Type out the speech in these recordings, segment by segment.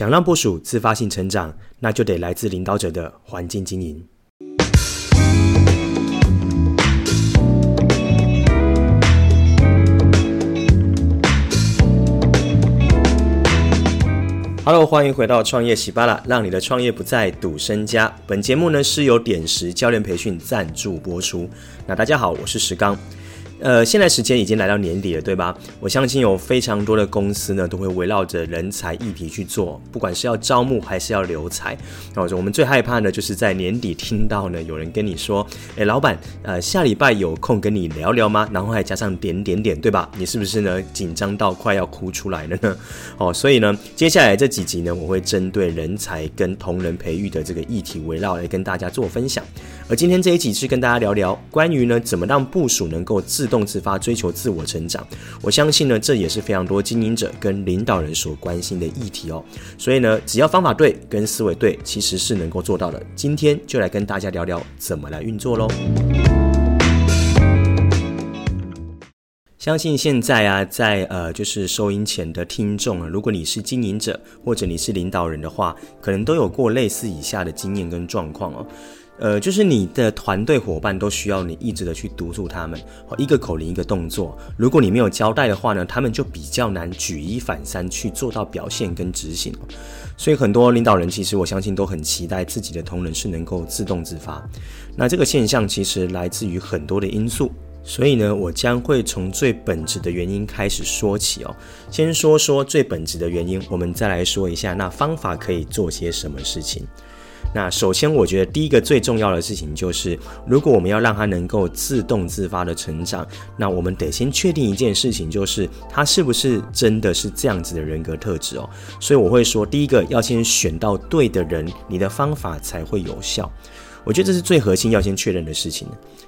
想让部属自发性成长，那就得来自领导者的环境经营。Hello，欢迎回到创业喜巴拉，让你的创业不再赌身家。本节目呢是由点石教练培训赞助播出。那大家好，我是石刚。呃，现在时间已经来到年底了，对吧？我相信有非常多的公司呢，都会围绕着人才议题去做，不管是要招募还是要留才。那我们最害怕呢，就是在年底听到呢，有人跟你说：“诶，老板，呃，下礼拜有空跟你聊聊吗？”然后还加上点点点，对吧？你是不是呢，紧张到快要哭出来了呢？哦，所以呢，接下来这几集呢，我会针对人才跟同仁培育的这个议题围绕来跟大家做分享。而今天这一集是跟大家聊聊关于呢，怎么让部署能够自动自发追求自我成长，我相信呢，这也是非常多经营者跟领导人所关心的议题哦。所以呢，只要方法对跟思维对，其实是能够做到的。今天就来跟大家聊聊怎么来运作喽。相信现在啊，在呃，就是收音前的听众啊，如果你是经营者或者你是领导人的话，可能都有过类似以下的经验跟状况哦。呃，就是你的团队伙伴都需要你一直的去督促他们，一个口令一个动作。如果你没有交代的话呢，他们就比较难举一反三去做到表现跟执行。所以很多领导人其实我相信都很期待自己的同仁是能够自动自发。那这个现象其实来自于很多的因素，所以呢，我将会从最本质的原因开始说起哦。先说说最本质的原因，我们再来说一下那方法可以做些什么事情。那首先，我觉得第一个最重要的事情就是，如果我们要让他能够自动自发的成长，那我们得先确定一件事情，就是他是不是真的是这样子的人格特质哦。所以我会说，第一个要先选到对的人，你的方法才会有效。我觉得这是最核心要先确认的事情，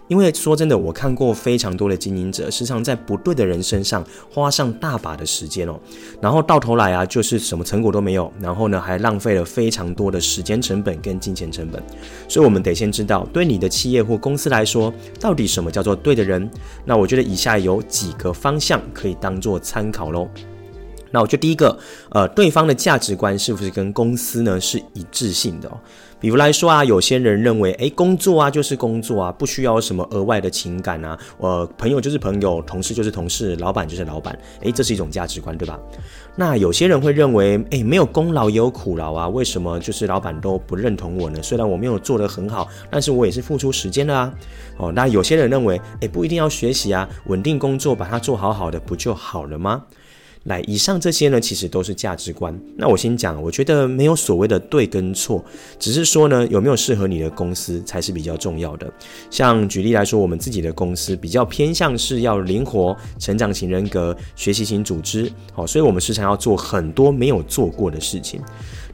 因为说真的，我看过非常多的经营者，时常在不对的人身上花上大把的时间哦，然后到头来啊，就是什么成果都没有，然后呢，还浪费了非常多的时间成本跟金钱成本。所以，我们得先知道，对你的企业或公司来说，到底什么叫做对的人？那我觉得以下有几个方向可以当做参考喽。那我觉得第一个，呃，对方的价值观是不是跟公司呢是一致性的哦？比如来说啊，有些人认为，诶，工作啊就是工作啊，不需要什么额外的情感啊，呃，朋友就是朋友，同事就是同事，老板就是老板，诶，这是一种价值观，对吧？那有些人会认为，诶，没有功劳也有苦劳啊，为什么就是老板都不认同我呢？虽然我没有做得很好，但是我也是付出时间的啊。哦，那有些人认为，诶，不一定要学习啊，稳定工作，把它做好好的不就好了吗？来，以上这些呢，其实都是价值观。那我先讲，我觉得没有所谓的对跟错，只是说呢，有没有适合你的公司才是比较重要的。像举例来说，我们自己的公司比较偏向是要灵活、成长型人格、学习型组织，好，所以我们时常要做很多没有做过的事情。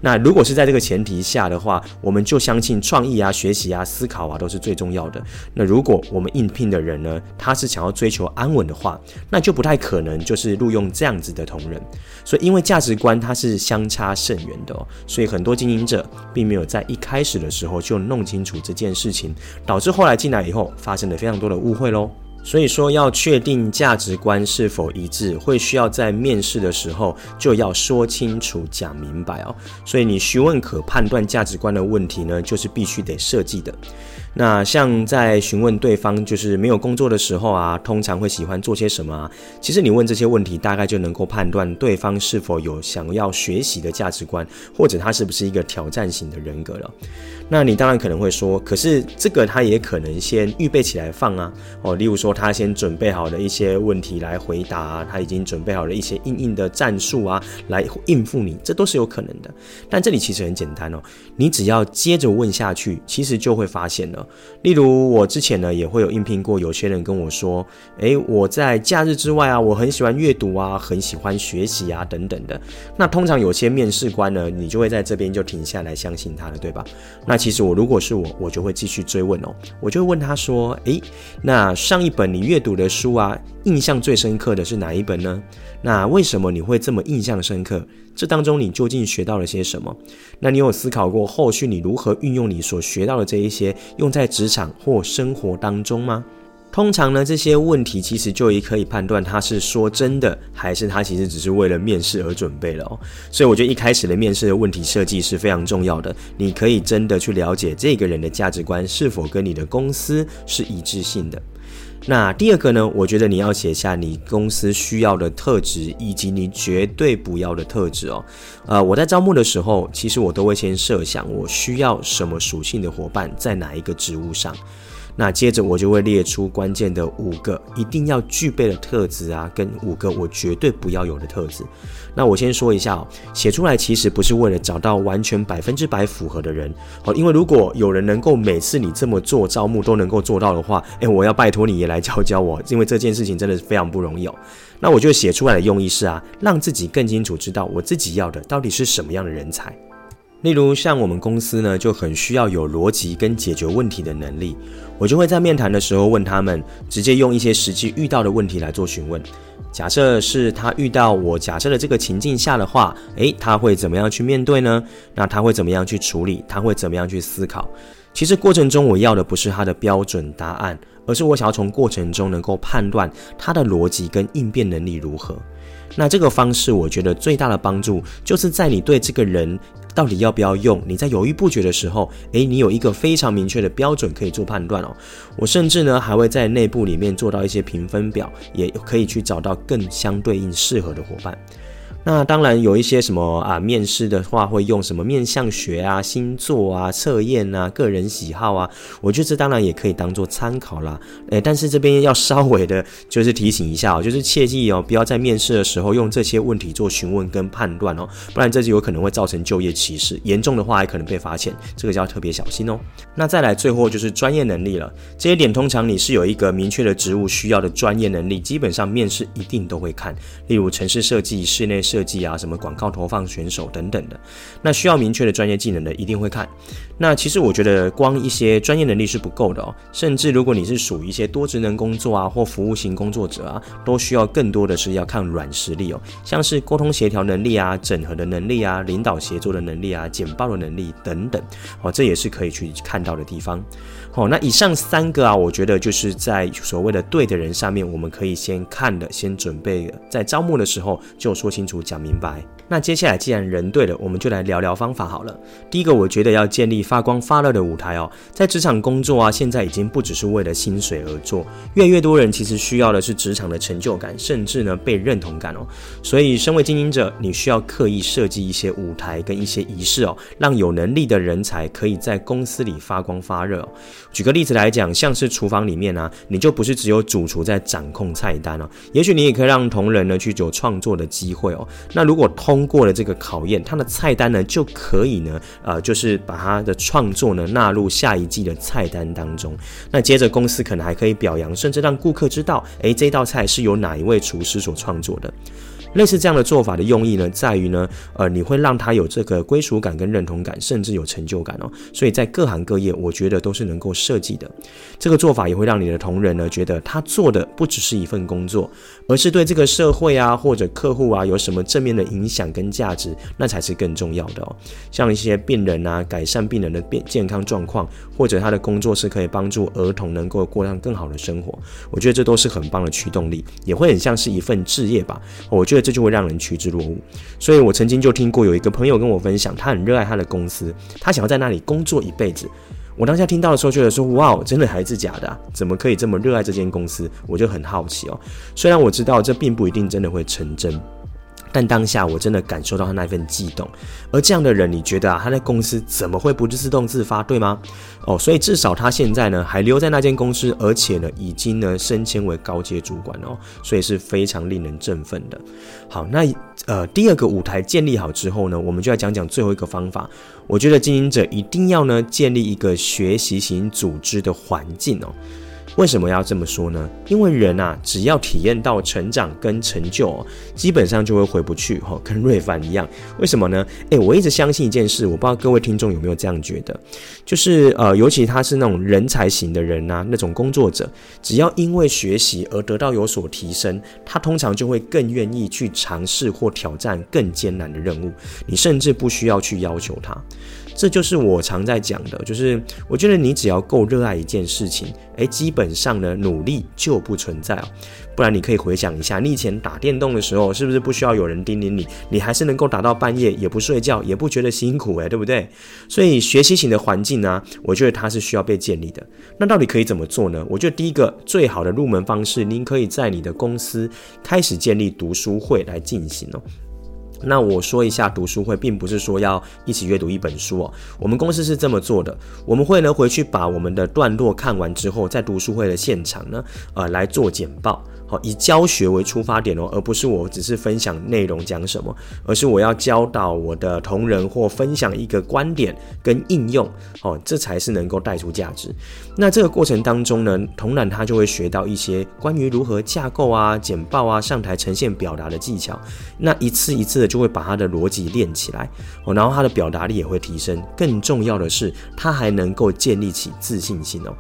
那如果是在这个前提下的话，我们就相信创意啊、学习啊、思考啊都是最重要的。那如果我们应聘的人呢，他是想要追求安稳的话，那就不太可能就是录用这样子的同仁。所以因为价值观它是相差甚远的哦，所以很多经营者并没有在一开始的时候就弄清楚这件事情，导致后来进来以后发生了非常多的误会喽。所以说，要确定价值观是否一致，会需要在面试的时候就要说清楚、讲明白哦。所以你询问可判断价值观的问题呢，就是必须得设计的。那像在询问对方就是没有工作的时候啊，通常会喜欢做些什么啊？其实你问这些问题，大概就能够判断对方是否有想要学习的价值观，或者他是不是一个挑战型的人格了。那你当然可能会说，可是这个他也可能先预备起来放啊，哦，例如说他先准备好了一些问题来回答，他已经准备好了一些硬硬的战术啊，来应付你，这都是有可能的。但这里其实很简单哦，你只要接着问下去，其实就会发现了。例如我之前呢也会有应聘过，有些人跟我说，诶，我在假日之外啊，我很喜欢阅读啊，很喜欢学习啊，等等的。那通常有些面试官呢，你就会在这边就停下来相信他了，对吧？那其实我如果是我，我就会继续追问哦，我就会问他说，诶，那上一本你阅读的书啊，印象最深刻的是哪一本呢？那为什么你会这么印象深刻？这当中你究竟学到了些什么？那你有思考过后续你如何运用你所学到的这一些，用在职场或生活当中吗？通常呢，这些问题其实就也可以判断他是说真的，还是他其实只是为了面试而准备了哦。所以我觉得一开始的面试的问题设计是非常重要的。你可以真的去了解这个人的价值观是否跟你的公司是一致性的。那第二个呢，我觉得你要写下你公司需要的特质，以及你绝对不要的特质哦。呃，我在招募的时候，其实我都会先设想我需要什么属性的伙伴在哪一个职务上。那接着我就会列出关键的五个一定要具备的特质啊，跟五个我绝对不要有的特质。那我先说一下哦，写出来其实不是为了找到完全百分之百符合的人哦，因为如果有人能够每次你这么做招募都能够做到的话，诶，我要拜托你也来教教我，因为这件事情真的是非常不容易哦。那我就写出来的用意是啊，让自己更清楚知道我自己要的到底是什么样的人才。例如像我们公司呢，就很需要有逻辑跟解决问题的能力。我就会在面谈的时候问他们，直接用一些实际遇到的问题来做询问。假设是他遇到我假设的这个情境下的话，诶，他会怎么样去面对呢？那他会怎么样去处理？他会怎么样去思考？其实过程中我要的不是他的标准答案，而是我想要从过程中能够判断他的逻辑跟应变能力如何。那这个方式，我觉得最大的帮助就是在你对这个人到底要不要用，你在犹豫不决的时候，诶，你有一个非常明确的标准可以做判断哦。我甚至呢还会在内部里面做到一些评分表，也可以去找到更相对应适合的伙伴。那当然有一些什么啊，面试的话会用什么面相学啊、星座啊、测验啊、个人喜好啊，我觉得这当然也可以当做参考啦。诶，但是这边要稍微的，就是提醒一下哦，就是切记哦，不要在面试的时候用这些问题做询问跟判断哦，不然这就有可能会造成就业歧视，严重的话还可能被罚钱，这个就要特别小心哦。那再来最后就是专业能力了，这些点通常你是有一个明确的职务需要的专业能力，基本上面试一定都会看，例如城市设计、室内设。设计啊，什么广告投放选手等等的，那需要明确的专业技能的，一定会看。那其实我觉得光一些专业能力是不够的哦，甚至如果你是属于一些多职能工作啊，或服务型工作者啊，都需要更多的是要看软实力哦，像是沟通协调能力啊、整合的能力啊、领导协作的能力啊、简报的能力等等，哦，这也是可以去看到的地方。哦，那以上三个啊，我觉得就是在所谓的对的人上面，我们可以先看的，先准备的，在招募的时候就说清楚、讲明白。那接下来既然人对了，我们就来聊聊方法好了。第一个，我觉得要建立发光发热的舞台哦。在职场工作啊，现在已经不只是为了薪水而做，越来越多人其实需要的是职场的成就感，甚至呢被认同感哦。所以，身为经营者，你需要刻意设计一些舞台跟一些仪式哦，让有能力的人才可以在公司里发光发热。举个例子来讲，像是厨房里面啊，你就不是只有主厨在掌控菜单哦，也许你也可以让同仁呢去有创作的机会哦。那如果通过了这个考验，他的菜单呢就可以呢，呃，就是把他的创作呢纳入下一季的菜单当中。那接着公司可能还可以表扬，甚至让顾客知道，诶，这道菜是由哪一位厨师所创作的。类似这样的做法的用意呢，在于呢，呃，你会让他有这个归属感跟认同感，甚至有成就感哦。所以在各行各业，我觉得都是能够设计的。这个做法也会让你的同仁呢，觉得他做的不只是一份工作，而是对这个社会啊或者客户啊有什么正面的影响跟价值，那才是更重要的哦。像一些病人啊，改善病人的变健康状况，或者他的工作是可以帮助儿童能够过上更好的生活，我觉得这都是很棒的驱动力，也会很像是一份志业吧。我觉得。这就会让人趋之若鹜，所以我曾经就听过有一个朋友跟我分享，他很热爱他的公司，他想要在那里工作一辈子。我当下听到的时候，觉得说：“哇，真的还是假的啊？怎么可以这么热爱这间公司？”我就很好奇哦。虽然我知道这并不一定真的会成真。但当下我真的感受到他那份悸动，而这样的人，你觉得啊，他在公司怎么会不自动自发，对吗？哦，所以至少他现在呢还留在那间公司，而且呢已经呢升迁为高阶主管哦，所以是非常令人振奋的。好，那呃第二个舞台建立好之后呢，我们就来讲讲最后一个方法。我觉得经营者一定要呢建立一个学习型组织的环境哦。为什么要这么说呢？因为人啊，只要体验到成长跟成就，基本上就会回不去哈，跟瑞凡一样。为什么呢？诶，我一直相信一件事，我不知道各位听众有没有这样觉得，就是呃，尤其他是那种人才型的人啊，那种工作者，只要因为学习而得到有所提升，他通常就会更愿意去尝试或挑战更艰难的任务。你甚至不需要去要求他。这就是我常在讲的，就是我觉得你只要够热爱一件事情，诶，基本上呢，努力就不存在哦。不然你可以回想一下，你以前打电动的时候，是不是不需要有人叮咛你，你还是能够打到半夜，也不睡觉，也不觉得辛苦诶，对不对？所以学习型的环境呢，我觉得它是需要被建立的。那到底可以怎么做呢？我觉得第一个最好的入门方式，您可以在你的公司开始建立读书会来进行哦。那我说一下读书会，并不是说要一起阅读一本书哦。我们公司是这么做的，我们会呢回去把我们的段落看完之后，在读书会的现场呢，呃，来做简报。好，以教学为出发点哦，而不是我只是分享内容讲什么，而是我要教导我的同仁或分享一个观点跟应用，哦，这才是能够带出价值。那这个过程当中呢，同仁他就会学到一些关于如何架构啊、简报啊、上台呈现表达的技巧，那一次一次的就会把他的逻辑练起来，哦，然后他的表达力也会提升。更重要的是，他还能够建立起自信心哦。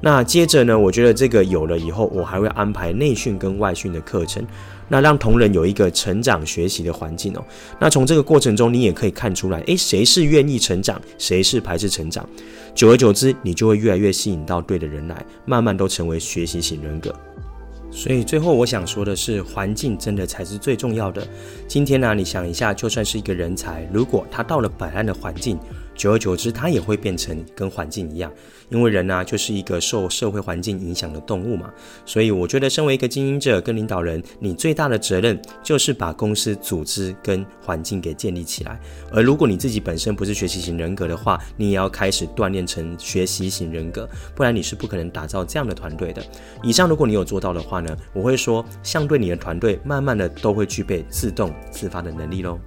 那接着呢，我觉得这个有了以后，我还会安排内训跟外训的课程，那让同仁有一个成长学习的环境哦。那从这个过程中，你也可以看出来，诶，谁是愿意成长，谁是排斥成长。久而久之，你就会越来越吸引到对的人来，慢慢都成为学习型人格。所以最后我想说的是，环境真的才是最重要的。今天呢，你想一下，就算是一个人才，如果他到了摆烂的环境，久而久之，它也会变成跟环境一样，因为人呢，就是一个受社会环境影响的动物嘛。所以我觉得，身为一个经营者跟领导人，你最大的责任就是把公司组织跟环境给建立起来。而如果你自己本身不是学习型人格的话，你也要开始锻炼成学习型人格，不然你是不可能打造这样的团队的。以上如果你有做到的话呢，我会说，相对你的团队，慢慢的都会具备自动自发的能力喽。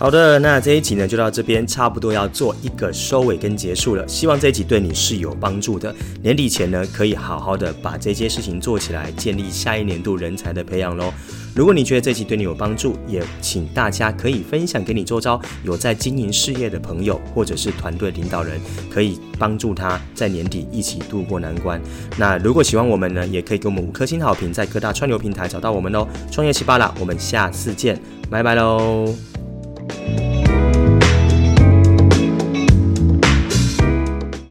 好的，那这一集呢就到这边，差不多要做一个收尾跟结束了。希望这一集对你是有帮助的。年底前呢，可以好好的把这些事情做起来，建立下一年度人才的培养喽。如果你觉得这集对你有帮助，也请大家可以分享给你周遭有在经营事业的朋友，或者是团队领导人，可以帮助他在年底一起度过难关。那如果喜欢我们呢，也可以给我们五颗星好评，在各大串流平台找到我们哦。创业西巴拉，我们下次见，拜拜喽。Bye.